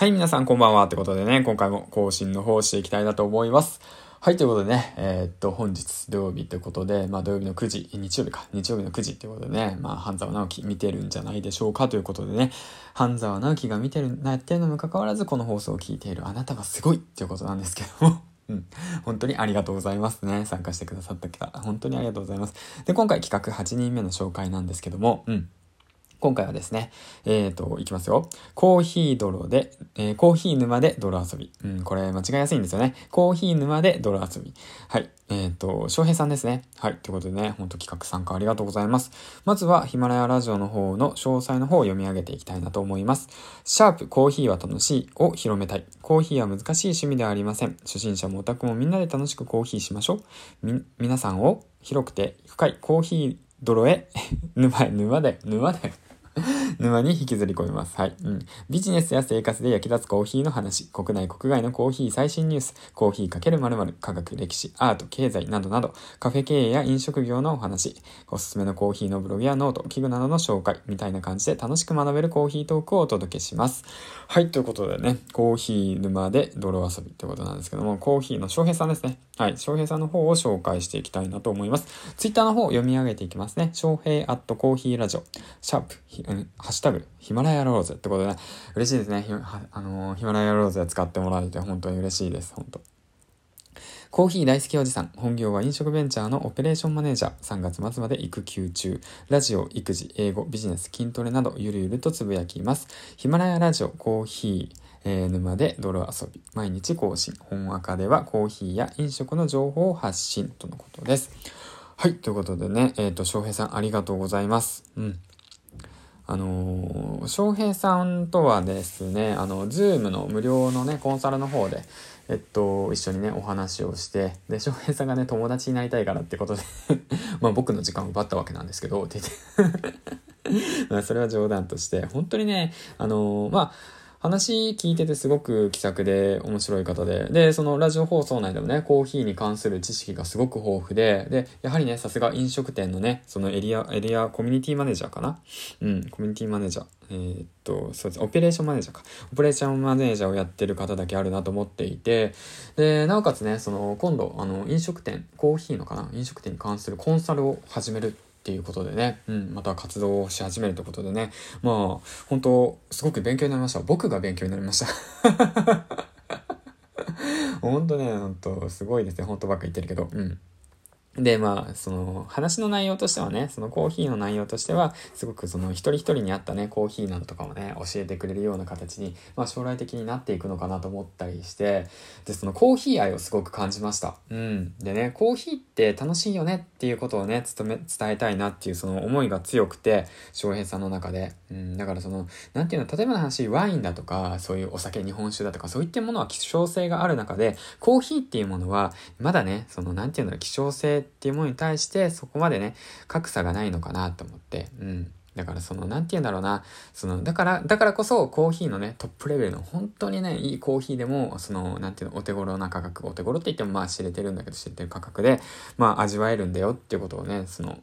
はい、皆さんこんばんは。ってことでね、今回も更新の方していきたいなと思います。はい、ということでね、えー、っと、本日土曜日ということで、まあ土曜日の9時、日曜日か、日曜日の9時ということでね、まあ半沢直樹見てるんじゃないでしょうかということでね、半沢直樹が見てる、なってるのもかかわらず、この放送を聞いているあなたはすごいっていうことなんですけども。うん。本当にありがとうございますね。参加してくださった方。本当にありがとうございます。で、今回企画8人目の紹介なんですけども、うん。今回はですね、えっ、ー、と、いきますよ。コーヒー泥で、えー、コーヒー沼で泥遊び。うん、これ間違いやすいんですよね。コーヒー沼で泥遊び。はい。えっ、ー、と、翔平さんですね。はい。ということでね、ほんと企画参加ありがとうございます。まずは、ヒマラヤラジオの方の詳細の方を読み上げていきたいなと思います。シャープ、コーヒーは楽しいを広めたい。コーヒーは難しい趣味ではありません。初心者もオタクもみんなで楽しくコーヒーしましょう。み、皆さんを広くて深いコーヒー泥へ、沼へ、沼で、沼で、沼に引きずり込みます。はい。うん。ビジネスや生活で役立つコーヒーの話、国内国外のコーヒー最新ニュース、コーヒーかける〇〇、科学、歴史、アート、経済などなど、カフェ経営や飲食業のお話、おすすめのコーヒーのブログやノート、器具などの紹介、みたいな感じで楽しく学べるコーヒートークをお届けします。はい。ということでね、コーヒー沼で泥遊びってことなんですけども、コーヒーの翔平さんですね。はい。翔平さんの方を紹介していきたいなと思います。ツイッターの方を読み上げていきますね。翔平アットコーヒーラジオ、シャープ、ハッシュタグ、ヒマラヤローズってことで、ね、嬉しいですね。あのー、ヒマラヤローズ使ってもらえて本当に嬉しいです。本当コーヒー大好きおじさん。本業は飲食ベンチャーのオペレーションマネージャー。3月末まで育休中。ラジオ、育児、英語、ビジネス、筋トレなどゆるゆるとつぶやきます。ヒマラヤラジオ、コーヒー、えー、沼で泥遊び。毎日更新。本赤ではコーヒーや飲食の情報を発信とのことです。はい。ということでね、えっ、ー、と、翔平さんありがとうございます。うん。あのー、翔平さんとはですね、あの、ズームの無料のね、コンサルの方で、えっと、一緒にね、お話をして、で、翔平さんがね、友達になりたいからってことで まあ僕の時間を奪ったわけなんですけど、って言って。それは冗談として、本当にね、あのー、まあ、話聞いててすごく気さくで面白い方で、で、そのラジオ放送内でもね、コーヒーに関する知識がすごく豊富で、で、やはりね、さすが飲食店のね、そのエリア、エリアコミュニティマネージャーかな？うん、コミュニティマネージャー。えー、っと、そうです。オペレーションマネージャーか。オペレーションマネージャーをやってる方だけあるなと思っていて、で、なおかつね、その、今度、あの、飲食店、コーヒーのかな？飲食店に関するコンサルを始めるっていうことでね、うん、また活動をし始めるということでね、まあ、本当すごく勉強になりました。僕が勉強になりました。本当ね、本当すごいですね。本当ばっか言ってるけど、うん。で、まあ、その、話の内容としてはね、そのコーヒーの内容としては、すごくその一人一人に合ったね、コーヒーなどとかもね、教えてくれるような形に、まあ将来的になっていくのかなと思ったりして、で、そのコーヒー愛をすごく感じました。うん。でね、コーヒーって楽しいよねっていうことをね、伝め、伝えたいなっていうその思いが強くて、翔平さんの中で。うん。だからその、なんていうの、例えばの話、ワインだとか、そういうお酒、日本酒だとか、そういったものは希少性がある中で、コーヒーっていうものは、まだね、その、なんていうの、希少性っていうものに対してそこまでね、格差がないのかなと思って、うん。だからその、何て言うんだろうな、その、だから、だからこそコーヒーのね、トップレベルの本当にね、いいコーヒーでも、その、何て言うの、お手頃な価格、お手頃って言ってもまあ知れてるんだけど、知れてる価格で、まあ味わえるんだよっていうことをね、その、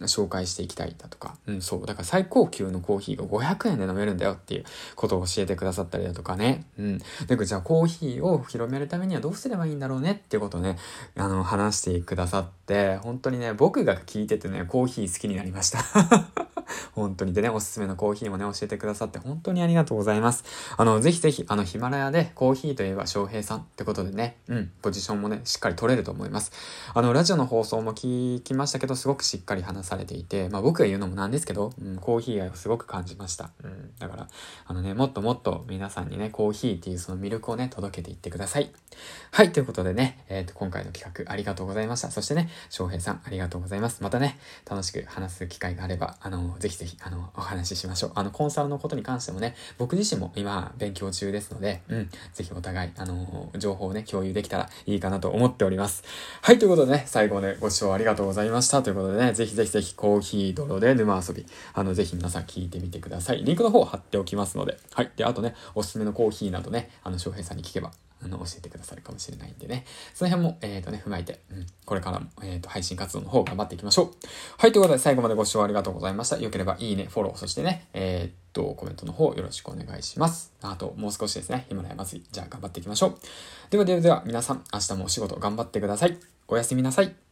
紹介していきたいだとか、うん、そう。だから最高級のコーヒーが500円で飲めるんだよっていうことを教えてくださったりだとかね。うん。で、じゃあコーヒーを広めるためにはどうすればいいんだろうねっていうことをね、あの、話してくださって、本当にね、僕が聞いててね、コーヒー好きになりました。本当に。でね、おすすめのコーヒーもね、教えてくださって本当にありがとうございます。あの、ぜひぜひ、あの、ヒマラヤでコーヒーといえば翔平さんってことでね、うん、ポジションもね、しっかり取れると思います。あの、ラジオの放送も聞きましたけど、すごくしっかり話されていて、まあ僕が言うのもなんですけど、うん、コーヒー愛をすごく感じました。うん、だから、あのね、もっともっと皆さんにね、コーヒーっていうその魅力をね、届けていってください。はい、ということでね、えっ、ー、と、今回の企画ありがとうございました。そしてね、翔平さんありがとうございます。またね、楽しく話す機会があれば、あの、ぜひぜひ、あの、お話ししましょう。あの、コンサルのことに関してもね、僕自身も今、勉強中ですので、うん、ぜひお互い、あの、情報をね、共有できたらいいかなと思っております。はい、ということでね、最後ね、ご視聴ありがとうございました。ということでね、ぜひぜひぜひ、コーヒー泥で沼遊び、あの、ぜひ皆さん聞いてみてください。リンクの方を貼っておきますので、はい。で、あとね、おすすめのコーヒーなどね、あの、翔平さんに聞けば、あの、教えてくださるかもしれないんでね。その辺も、えっ、ー、とね、踏まえて、うん、これからも、えっ、ー、と、配信活動の方頑張っていきましょう。はい、ということで最後までご視聴ありがとうございました。よければいいね、フォロー、そしてね、えっ、と、コメントの方よろしくお願いします。あと、もう少しですね、ヒマラヤ祭り、じゃあ頑張っていきましょう。ではではでは、皆さん、明日もお仕事頑張ってください。おやすみなさい。